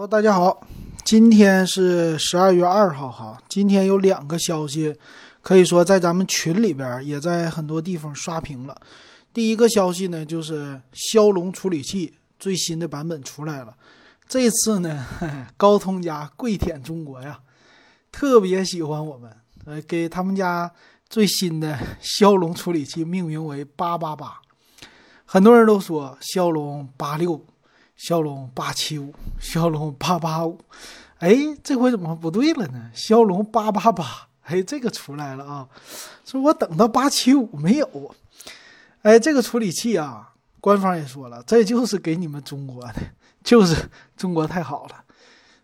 好，大家好，今天是十二月二号哈。今天有两个消息，可以说在咱们群里边，也在很多地方刷屏了。第一个消息呢，就是骁龙处理器最新的版本出来了。这次呢，高通家跪舔中国呀，特别喜欢我们，呃，给他们家最新的骁龙处理器命名为八八八。很多人都说骁龙八六。骁龙八七五，骁龙八八五，哎，这回怎么不对了呢？骁龙八八八，哎，这个出来了啊！说我等到八七五没有，哎，这个处理器啊，官方也说了，这就是给你们中国的，就是中国太好了，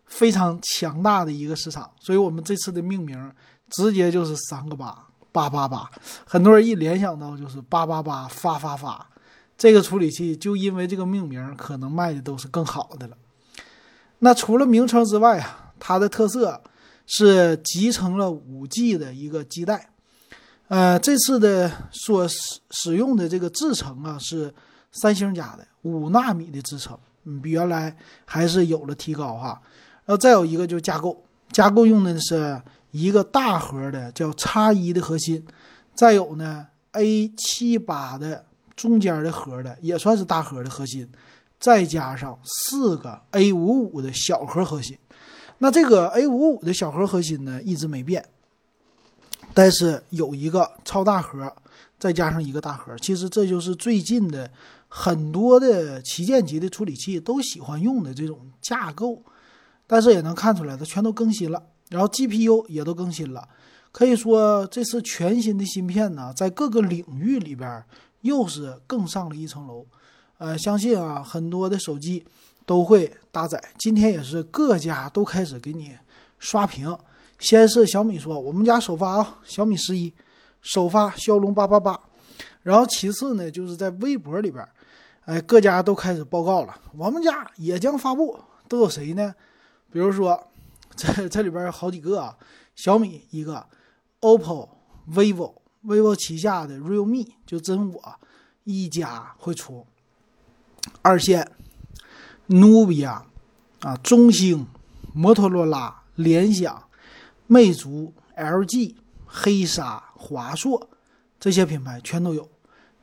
非常强大的一个市场，所以我们这次的命名直接就是三个八八八八，很多人一联想到就是八八八发发发。这个处理器就因为这个命名，可能卖的都是更好的了。那除了名称之外啊，它的特色是集成了五 G 的一个基带。呃，这次的所使使用的这个制程啊，是三星家的五纳米的制程，嗯，比原来还是有了提高哈。然后再有一个就是架构，架构用的是一个大核的叫叉一的核心，再有呢 A 七八的。中间的核的也算是大核的核心，再加上四个 A 五五的小核核心，那这个 A 五五的小核核心呢一直没变，但是有一个超大核，再加上一个大核，其实这就是最近的很多的旗舰级的处理器都喜欢用的这种架构，但是也能看出来它全都更新了，然后 GPU 也都更新了，可以说这次全新的芯片呢，在各个领域里边。又是更上了一层楼，呃，相信啊，很多的手机都会搭载。今天也是各家都开始给你刷屏。先是小米说，我们家首发啊，小米十一首发骁龙八八八。然后其次呢，就是在微博里边，哎，各家都开始报告了，我们家也将发布。都有谁呢？比如说，这这里边有好几个啊，小米一个，OPPO、vivo。Vivo 旗下的 realme 就真我一加会出，二线努比亚啊，中兴、摩托罗拉、联想、魅族、LG、黑鲨、华硕这些品牌全都有，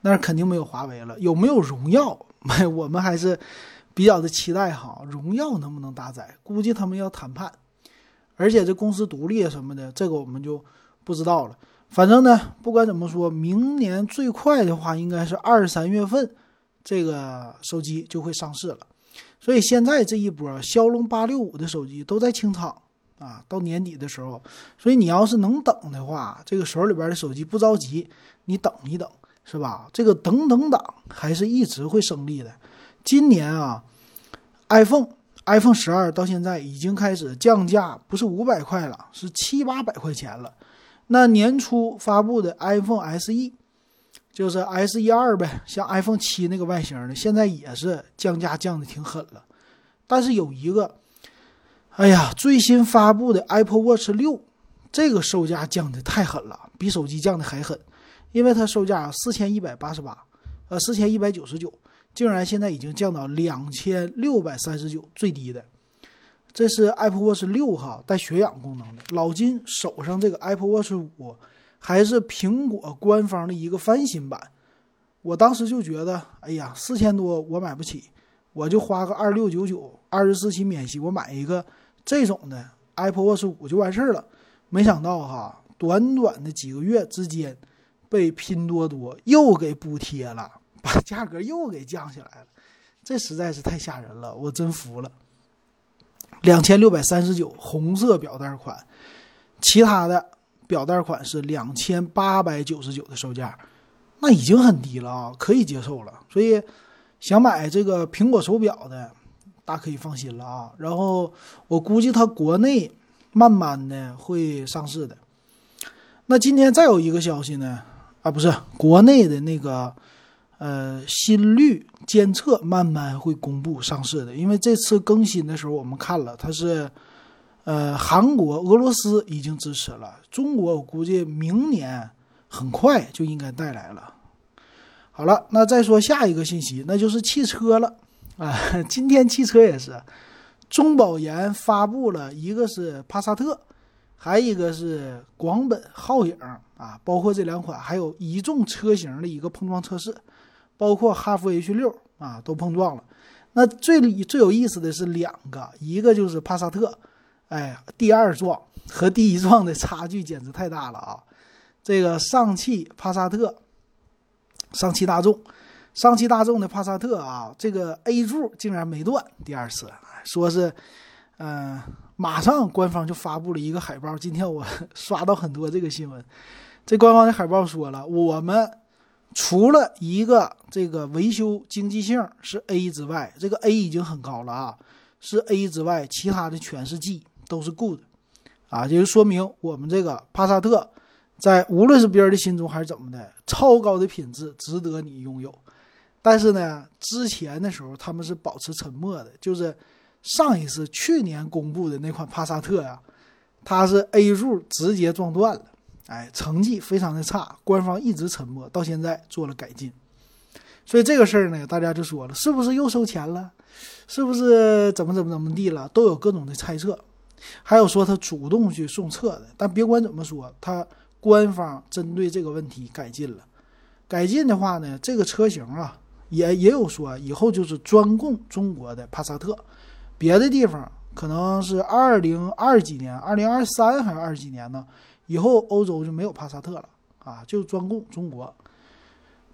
那是肯定没有华为了。有没有荣耀？我们还是比较的期待哈，荣耀能不能搭载？估计他们要谈判，而且这公司独立什么的，这个我们就不知道了。反正呢，不管怎么说，明年最快的话，应该是二三月份，这个手机就会上市了。所以现在这一波骁龙八六五的手机都在清仓啊，到年底的时候，所以你要是能等的话，这个手里边的手机不着急，你等一等，是吧？这个等等党还是一直会胜利的。今年啊，iPhone iPhone 十二到现在已经开始降价，不是五百块了，是七八百块钱了。那年初发布的 iPhone SE，就是 SE 二呗，像 iPhone 七那个外形的，现在也是降价降的挺狠了。但是有一个，哎呀，最新发布的 Apple Watch 六，这个售价降的太狠了，比手机降的还狠，因为它售价四千一百八十八，呃，四千一百九十九，竟然现在已经降到两千六百三十九，最低的。这是 Apple Watch 六哈，带血氧功能的。老金手上这个 Apple Watch 五，还是苹果官方的一个翻新版。我当时就觉得，哎呀，四千多我买不起，我就花个二六九九，二十四期免息，我买一个这种的 Apple Watch 五就完事儿了。没想到哈，短短的几个月之间，被拼多多又给补贴了，把价格又给降下来了。这实在是太吓人了，我真服了。两千六百三十九红色表带款，其他的表带款是两千八百九十九的售价，那已经很低了啊，可以接受了。所以想买这个苹果手表的，大可以放心了啊。然后我估计它国内慢慢的会上市的。那今天再有一个消息呢，啊，不是国内的那个。呃，心率监测慢慢会公布上市的，因为这次更新的时候我们看了，它是，呃，韩国、俄罗斯已经支持了，中国我估计明年很快就应该带来了。好了，那再说下一个信息，那就是汽车了啊。今天汽车也是中保研发布了一个是帕萨特，还一个是广本皓影啊，包括这两款，还有一众车型的一个碰撞测试，包括哈弗 H 六啊都碰撞了。那最最有意思的是两个，一个就是帕萨特，哎，第二撞和第一撞的差距简直太大了啊！这个上汽帕萨特，上汽大众。上汽大众的帕萨特啊，这个 A 柱竟然没断。第二次说是，嗯，马上官方就发布了一个海报。今天我 刷到很多这个新闻，这官方的海报说了，我们除了一个这个维修经济性是 A 之外，这个 A 已经很高了啊，是 A 之外，其他的全是 G，都是 Good，啊，就是说明我们这个帕萨特在无论是别人的心中还是怎么的，超高的品质值得你拥有。但是呢，之前的时候他们是保持沉默的，就是上一次去年公布的那款帕萨特呀，它是 A 柱直接撞断了，哎，成绩非常的差，官方一直沉默，到现在做了改进，所以这个事儿呢，大家就说了，是不是又收钱了？是不是怎么怎么怎么地了？都有各种的猜测，还有说他主动去送测的，但别管怎么说，他官方针对这个问题改进了，改进的话呢，这个车型啊。也也有说以后就是专供中国的帕萨特，别的地方可能是二零二几年、二零二三还是二几年呢？以后欧洲就没有帕萨特了啊，就专供中国。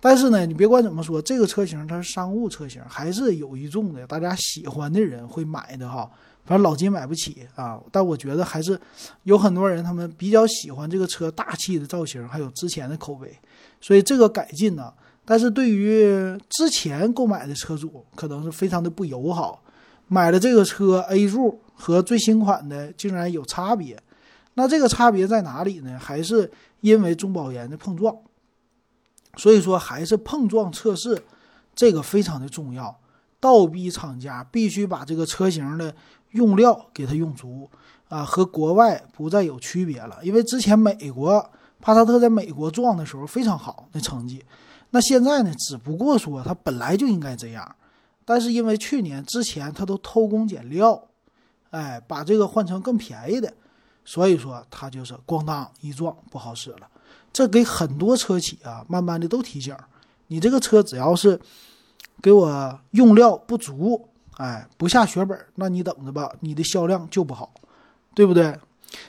但是呢，你别管怎么说，这个车型它是商务车型，还是有一众的大家喜欢的人会买的哈。反正老金买不起啊，但我觉得还是有很多人他们比较喜欢这个车大气的造型，还有之前的口碑，所以这个改进呢。但是对于之前购买的车主，可能是非常的不友好。买了这个车 A 柱和最新款的竟然有差别，那这个差别在哪里呢？还是因为中保研的碰撞。所以说，还是碰撞测试这个非常的重要。倒逼厂家必须把这个车型的用料给它用足啊，和国外不再有区别了。因为之前美国帕萨特在美国撞的时候非常好的成绩。那现在呢？只不过说它本来就应该这样，但是因为去年之前它都偷工减料，哎，把这个换成更便宜的，所以说它就是咣当一撞不好使了。这给很多车企啊，慢慢的都提醒：你这个车只要是给我用料不足，哎，不下血本，那你等着吧，你的销量就不好，对不对？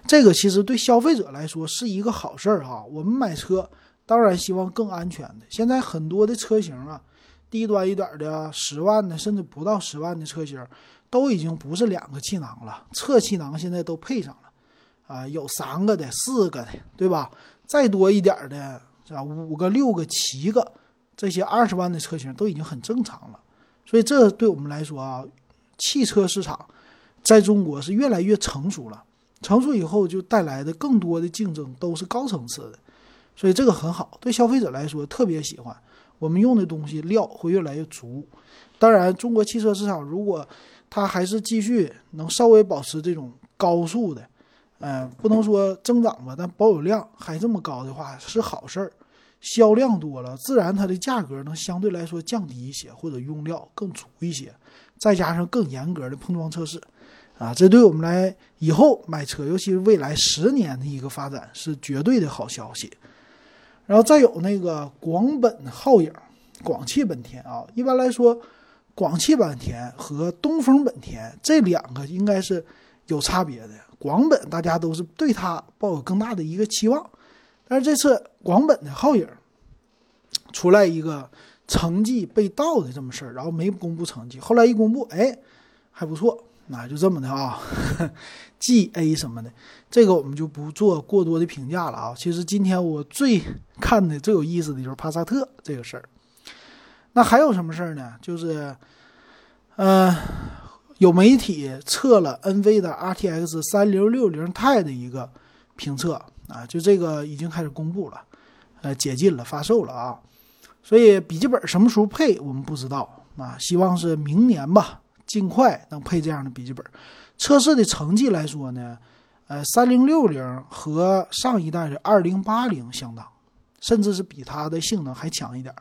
这个其实对消费者来说是一个好事儿哈。我们买车。当然希望更安全的。现在很多的车型啊，低端一点的十万的，甚至不到十万的车型，都已经不是两个气囊了，侧气囊现在都配上了，啊，有三个的、四个的，对吧？再多一点的，啊，五个、六个、七个，这些二十万的车型都已经很正常了。所以这对我们来说啊，汽车市场在中国是越来越成熟了。成熟以后就带来的更多的竞争都是高层次的。所以这个很好，对消费者来说特别喜欢。我们用的东西料会越来越足。当然，中国汽车市场如果它还是继续能稍微保持这种高速的，嗯，不能说增长吧，但保有量还这么高的话是好事儿。销量多了，自然它的价格能相对来说降低一些，或者用料更足一些，再加上更严格的碰撞测试，啊，这对我们来以后买车，尤其是未来十年的一个发展是绝对的好消息。然后再有那个广本皓影，广汽本田啊，一般来说，广汽本田和东风本田这两个应该是有差别的。广本大家都是对它抱有更大的一个期望，但是这次广本的皓影出来一个成绩被盗的这么事儿，然后没公布成绩，后来一公布，哎，还不错。那就这么的啊，G A 什么的，这个我们就不做过多的评价了啊。其实今天我最看的最有意思的就是帕萨特这个事儿。那还有什么事儿呢？就是，呃，有媒体测了 N V 的 R T X 三零六零 Ti 的一个评测啊，就这个已经开始公布了，呃，解禁了，发售了啊。所以笔记本什么时候配我们不知道啊，希望是明年吧。尽快能配这样的笔记本。测试的成绩来说呢，呃，三零六零和上一代的二零八零相当，甚至是比它的性能还强一点，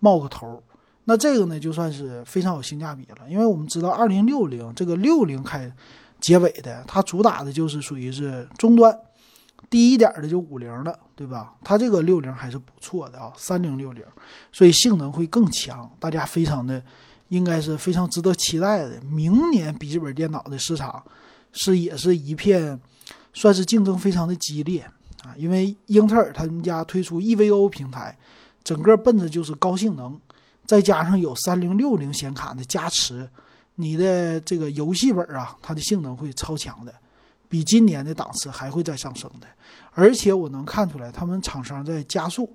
冒个头。那这个呢，就算是非常有性价比了，因为我们知道二零六零这个六零开结尾的，它主打的就是属于是终端，低一点的就五零了，对吧？它这个六零还是不错的啊，三零六零，所以性能会更强，大家非常的应该是非常值得期待的。明年笔记本电脑的市场是也是一片，算是竞争非常的激烈啊，因为英特尔他们家推出 EVO 平台，整个奔着就是高性能。再加上有三零六零显卡的加持，你的这个游戏本啊，它的性能会超强的，比今年的档次还会再上升的。而且我能看出来，他们厂商在加速，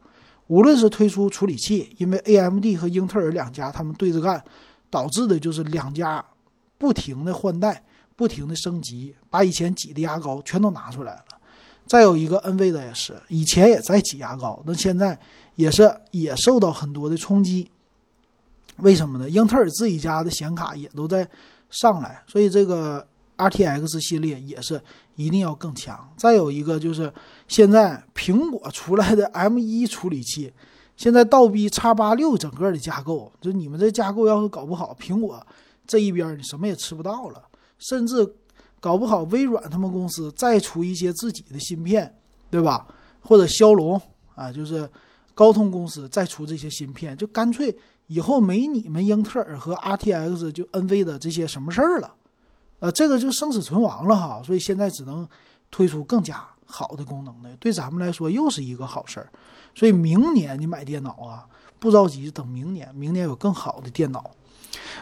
无论是推出处理器，因为 AMD 和英特尔两家他们对着干，导致的就是两家不停的换代，不停的升级，把以前挤的牙膏全都拿出来了。再有一个 NV 的也是，以前也在挤牙膏，那现在也是也受到很多的冲击。为什么呢？英特尔自己家的显卡也都在上来，所以这个 RTX 系列也是一定要更强。再有一个就是现在苹果出来的 M1 处理器，现在倒逼 x 八六整个的架构，就你们这架构要是搞不好，苹果这一边你什么也吃不到了。甚至搞不好微软他们公司再出一些自己的芯片，对吧？或者骁龙啊，就是高通公司再出这些芯片，就干脆。以后没你们英特尔和 RTX 就 NV 的这些什么事儿了，呃，这个就生死存亡了哈。所以现在只能推出更加好的功能的，对咱们来说又是一个好事儿。所以明年你买电脑啊，不着急，等明年，明年有更好的电脑。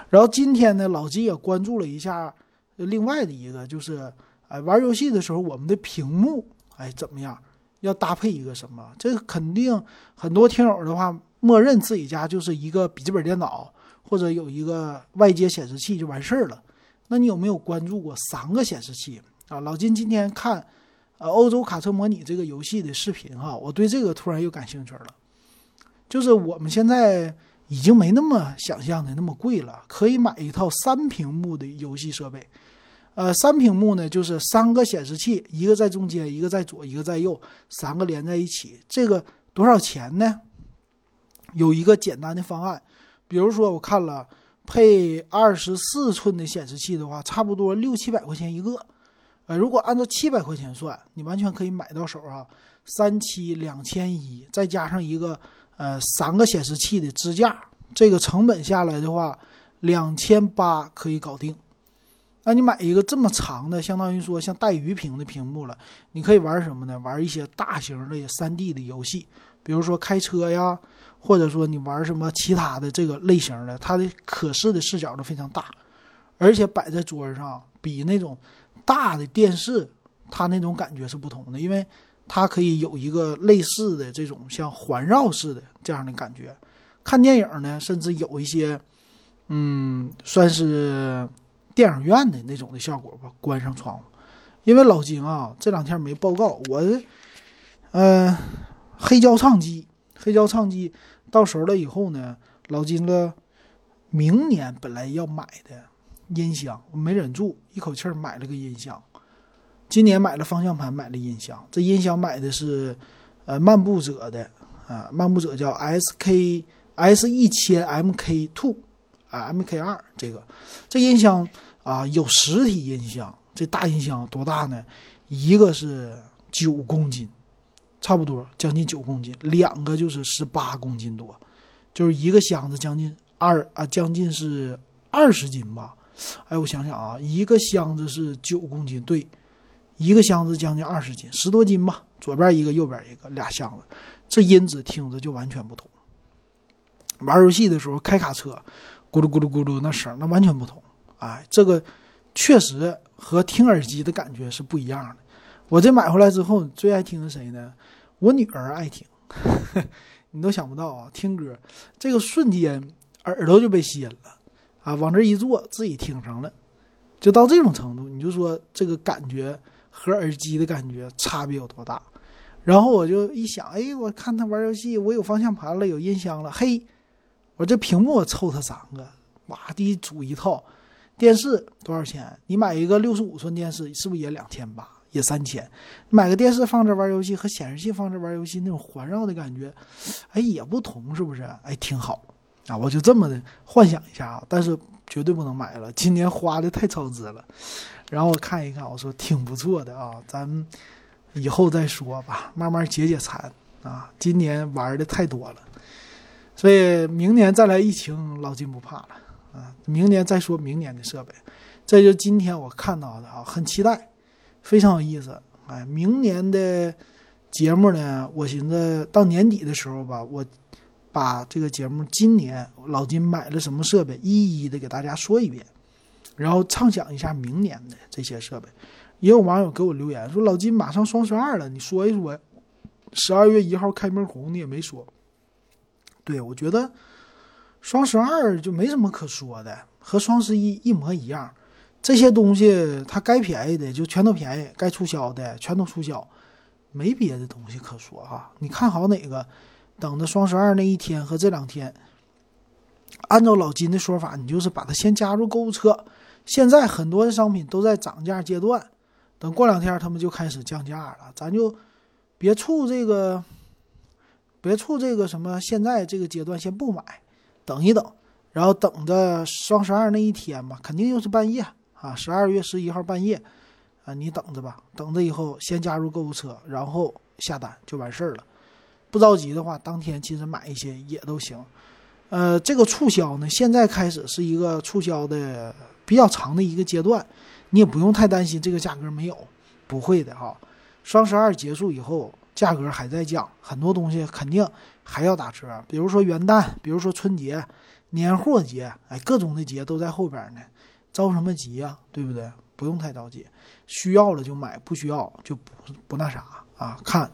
然后今天呢，老金也关注了一下另外的一个，就是哎，玩游戏的时候我们的屏幕哎怎么样？要搭配一个什么？这个肯定很多听友的话。默认自己家就是一个笔记本电脑，或者有一个外接显示器就完事儿了。那你有没有关注过三个显示器啊？老金今天看，呃，欧洲卡车模拟这个游戏的视频哈，我对这个突然又感兴趣了。就是我们现在已经没那么想象的那么贵了，可以买一套三屏幕的游戏设备。呃，三屏幕呢，就是三个显示器，一个在中间，一个在左，一个在右，三个连在一起。这个多少钱呢？有一个简单的方案，比如说我看了配二十四寸的显示器的话，差不多六七百块钱一个。呃，如果按照七百块钱算，你完全可以买到手啊，三七两千一，再加上一个呃三个显示器的支架，这个成本下来的话，两千八可以搞定。那你买一个这么长的，相当于说像带鱼屏的屏幕了，你可以玩什么呢？玩一些大型的三 D 的游戏，比如说开车呀。或者说你玩什么其他的这个类型的，它的可视的视角都非常大，而且摆在桌上比那种大的电视，它那种感觉是不同的，因为它可以有一个类似的这种像环绕式的这样的感觉。看电影呢，甚至有一些，嗯，算是电影院的那种的效果吧。关上窗户，因为老金啊，这两天没报告我，嗯，黑胶唱机，黑胶唱机。到时候了以后呢，老金了明年本来要买的音箱，我没忍住，一口气儿买了个音箱。今年买了方向盘，买了音箱。这音箱买的是呃漫步者的啊，漫步者叫 S K S 一千 M K Two 啊 M K 二这个这音箱啊有实体音箱，这大音箱多大呢？一个是九公斤。差不多将近九公斤，两个就是十八公斤多，就是一个箱子将近二啊，将近是二十斤吧。哎，我想想啊，一个箱子是九公斤，对，一个箱子将近二十斤，十多斤吧。左边一个，右边一个，俩箱子，这音质听着就完全不同。玩游戏的时候开卡车，咕噜咕噜咕噜那声那完全不同。哎，这个确实和听耳机的感觉是不一样的。我这买回来之后，最爱听的谁呢？我女儿爱听，你都想不到啊！听歌这个瞬间，耳朵就被吸引了啊！往这一坐，自己听上了，就到这种程度。你就说这个感觉和耳机的感觉差别有多大？然后我就一想，哎，我看他玩游戏，我有方向盘了，有音箱了，嘿，我这屏幕我凑他三个，哇，得组一套电视多少钱？你买一个六十五寸电视，是不是也两千八？也三千，买个电视放这玩游戏和显示器放这玩游戏那种环绕的感觉，哎，也不同，是不是？哎，挺好，啊，我就这么的幻想一下啊，但是绝对不能买了，今年花的太超支了。然后我看一看，我说挺不错的啊，咱以后再说吧，慢慢解解馋啊。今年玩的太多了，所以明年再来疫情，老金不怕了啊。明年再说明年的设备，这就今天我看到的啊，很期待，非常有意思。哎，明年的节目呢，我寻思到年底的时候吧，我把这个节目今年老金买了什么设备，一一的给大家说一遍，然后畅想一下明年的这些设备。也有网友给我留言说：“老金马上双十二了，你说一说，十二月一号开门红你也没说。”对我觉得双十二就没什么可说的，和双十一一模一样。这些东西它该便宜的就全都便宜，该促销的全都促销，没别的东西可说哈。你看好哪个，等着双十二那一天和这两天，按照老金的说法，你就是把它先加入购物车。现在很多的商品都在涨价阶段，等过两天他们就开始降价了，咱就别处这个，别处这个什么，现在这个阶段先不买，等一等，然后等着双十二那一天吧，肯定又是半夜。啊，十二月十一号半夜，啊，你等着吧，等着以后先加入购物车，然后下单就完事儿了。不着急的话，当天其实买一些也都行。呃，这个促销呢，现在开始是一个促销的比较长的一个阶段，你也不用太担心这个价格没有，不会的哈。双十二结束以后，价格还在降，很多东西肯定还要打折，比如说元旦，比如说春节、年货节，哎，各种的节都在后边呢。着什么急呀？对不对？不用太着急，需要了就买，不需要就不不那啥啊。看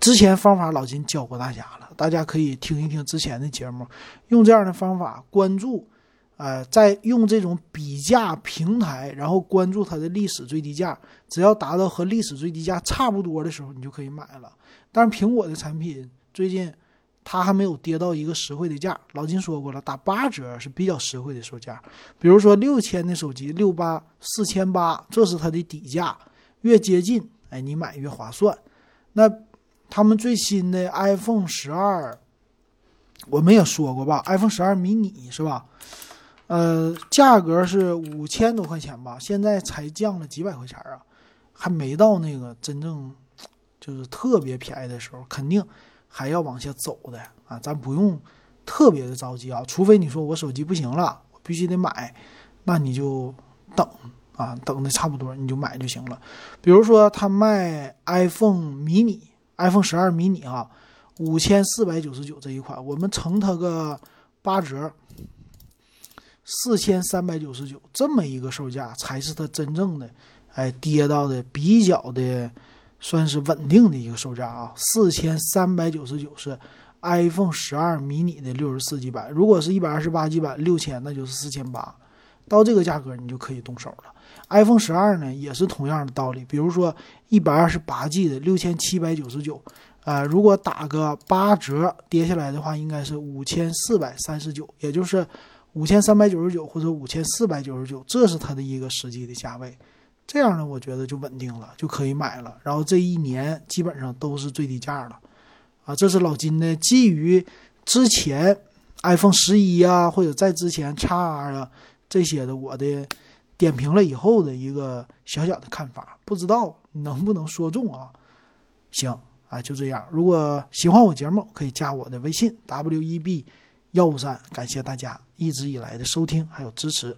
之前方法，老金教过大家了，大家可以听一听之前的节目，用这样的方法关注，呃，在用这种比价平台，然后关注它的历史最低价，只要达到和历史最低价差不多的时候，你就可以买了。但是苹果的产品最近。它还没有跌到一个实惠的价，老金说过了，打八折是比较实惠的售价。比如说六千的手机，六八四千八，这是它的底价，越接近，哎，你买越划算。那他们最新的 iPhone 十二，我们也说过吧，iPhone 十二迷你是吧？呃，价格是五千多块钱吧，现在才降了几百块钱啊，还没到那个真正就是特别便宜的时候，肯定。还要往下走的啊，咱不用特别的着急啊，除非你说我手机不行了，我必须得买，那你就等啊，等的差不多你就买就行了。比如说他卖 iPhone 迷你，iPhone 十二迷你啊，五千四百九十九这一款，我们乘它个八折，四千三百九十九，这么一个售价才是它真正的哎跌到的比较的。算是稳定的一个售价啊，四千三百九十九是 iPhone 十二迷你的六十四 G 版，如果是一百二十八 G 版六千，那就是四千八，到这个价格你就可以动手了。iPhone 十二呢也是同样的道理，比如说一百二十八 G 的六千七百九十九，呃，如果打个八折跌下来的话，应该是五千四百三十九，也就是五千三百九十九或者五千四百九十九，这是它的一个实际的价位。这样呢，我觉得就稳定了，就可以买了。然后这一年基本上都是最低价了，啊，这是老金的基于之前 iPhone 十一啊，或者在之前 x R 啊这些的我的点评了以后的一个小小的看法，不知道能不能说中啊？行啊，就这样。如果喜欢我节目，可以加我的微信 w e b 幺五三。感谢大家一直以来的收听还有支持。